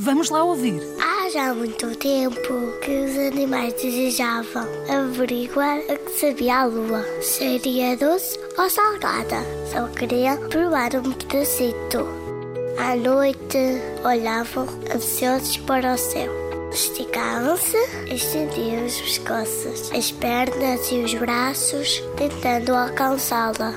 Vamos lá ouvir. Há já muito tempo que os animais desejavam averiguar a que sabia a lua. Seria doce ou salgada? Só queriam provar um pedacito. À noite, olhavam ansiosos para o céu. Esticavam-se, estendiam os pescoços, as pernas e os braços, tentando alcançá-la.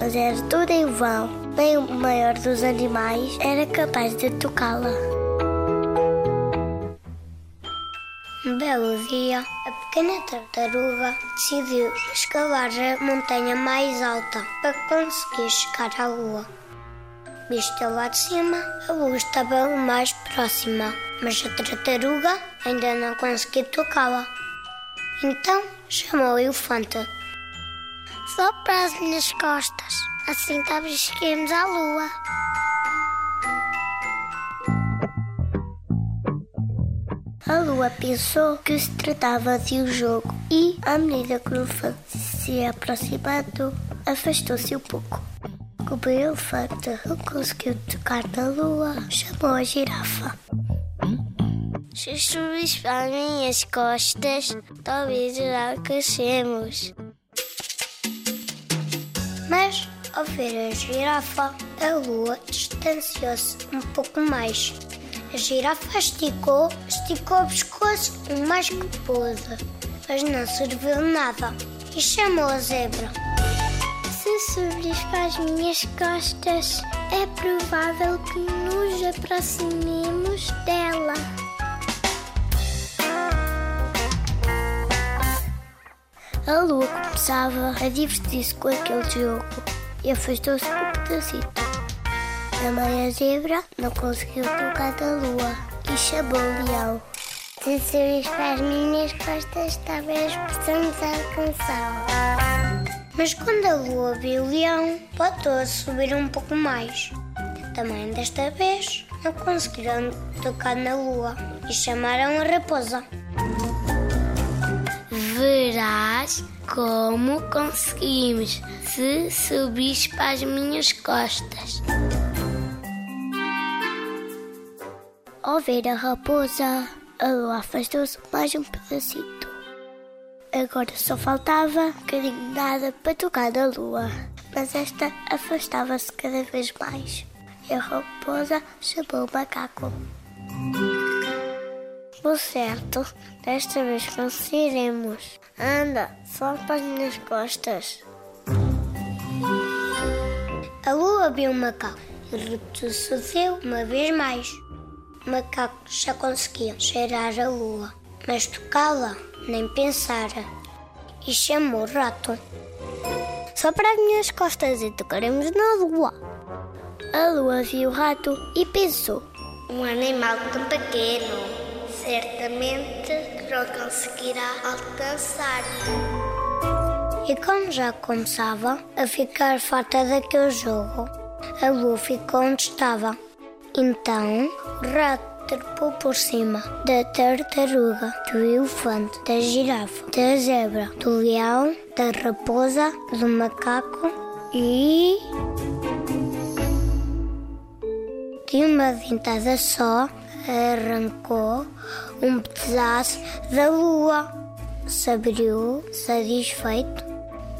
Mas era tudo em vão. Nem o maior dos animais era capaz de tocá-la. Um belo dia, a pequena tartaruga decidiu escalar a montanha mais alta para conseguir chegar à lua. Visto lá de cima, a lua estava mais próxima, mas a tartaruga ainda não conseguia tocá-la. Então chamou o elefante. Só para as minhas costas, assim talvez cheguemos à lua. A lua pensou que se tratava de um jogo e, à medida que o elefante se aproximando, afastou-se um pouco. Como o elefante não conseguiu tocar na lua, chamou a girafa. Se subis para as minhas costas, talvez já alcancemos. Mas, ao ver a girafa, a lua distanciou-se um pouco mais. A girafa esticou, esticou o pescoço o mais que pôde, mas não serviu nada e chamou a zebra. Se subires para as minhas costas, é provável que nos aproximemos dela. A lua começava a divertir-se com aquele jogo e afastou-se um pedacito. A mãe zebra não conseguiu tocar da lua e chamou o leão. Se subires para as minhas costas, talvez possamos alcançá-la. Mas quando a lua viu o leão, voltou a subir um pouco mais. Também desta vez não conseguiram tocar na lua e chamaram a raposa. Verás como conseguimos se subires para as minhas costas. Ao ver a raposa, a lua afastou-se mais um pedacito. Agora só faltava de nada para tocar na lua, mas esta afastava-se cada vez mais. E a raposa chamou o macaco. O certo, desta vez conseguiremos. Anda, só para as minhas costas. A lua viu o macaco e retrocedeu uma vez mais. O macaco já conseguia cheirar a lua, mas tocá-la nem pensara. E chamou o rato. Só para as minhas costas e tocaremos na lua. A lua viu o rato e pensou: Um animal tão pequeno, certamente não conseguirá alcançar. E como já começava a ficar farta daquele jogo, a lua ficou onde estava. Então, rato trepou por cima da tartaruga, do elefante, da girafa, da zebra, do leão, da raposa, do macaco e. De uma dentada só, arrancou um pedaço da lua. Se abriu, satisfeito,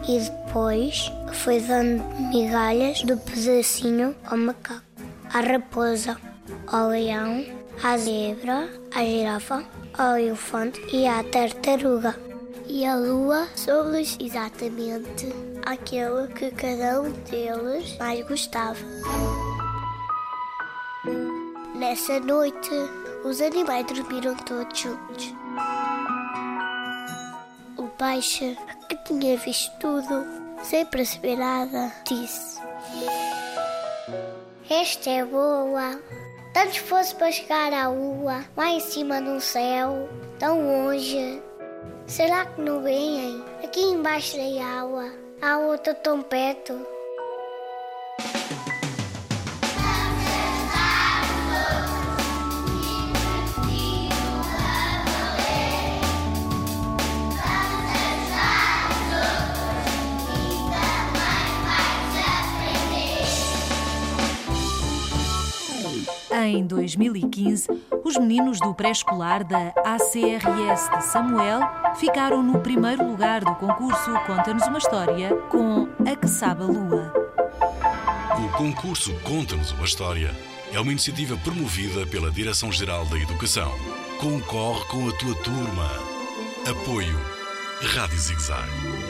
e depois foi dando migalhas do pedacinho ao macaco, à raposa, ao leão, à zebra, à girafa, ao elefante e à tartaruga. E a lua soube-lhes exatamente aquele que cada um deles mais gostava. Nessa noite, os animais dormiram todos juntos. O peixe, que tinha visto tudo, sem perceber nada, disse: Esta é boa. Tanto fosse para chegar à lua, lá em cima no céu, tão longe. Será que não vêm? Aqui embaixo da água. A está tão perto. Em 2015, os meninos do pré-escolar da ACRS de Samuel ficaram no primeiro lugar do concurso Conta-nos uma História com A Que Sabe a Lua. O concurso Conta-nos uma História é uma iniciativa promovida pela Direção-Geral da Educação. Concorre com a tua turma. Apoio Rádio Zigzag.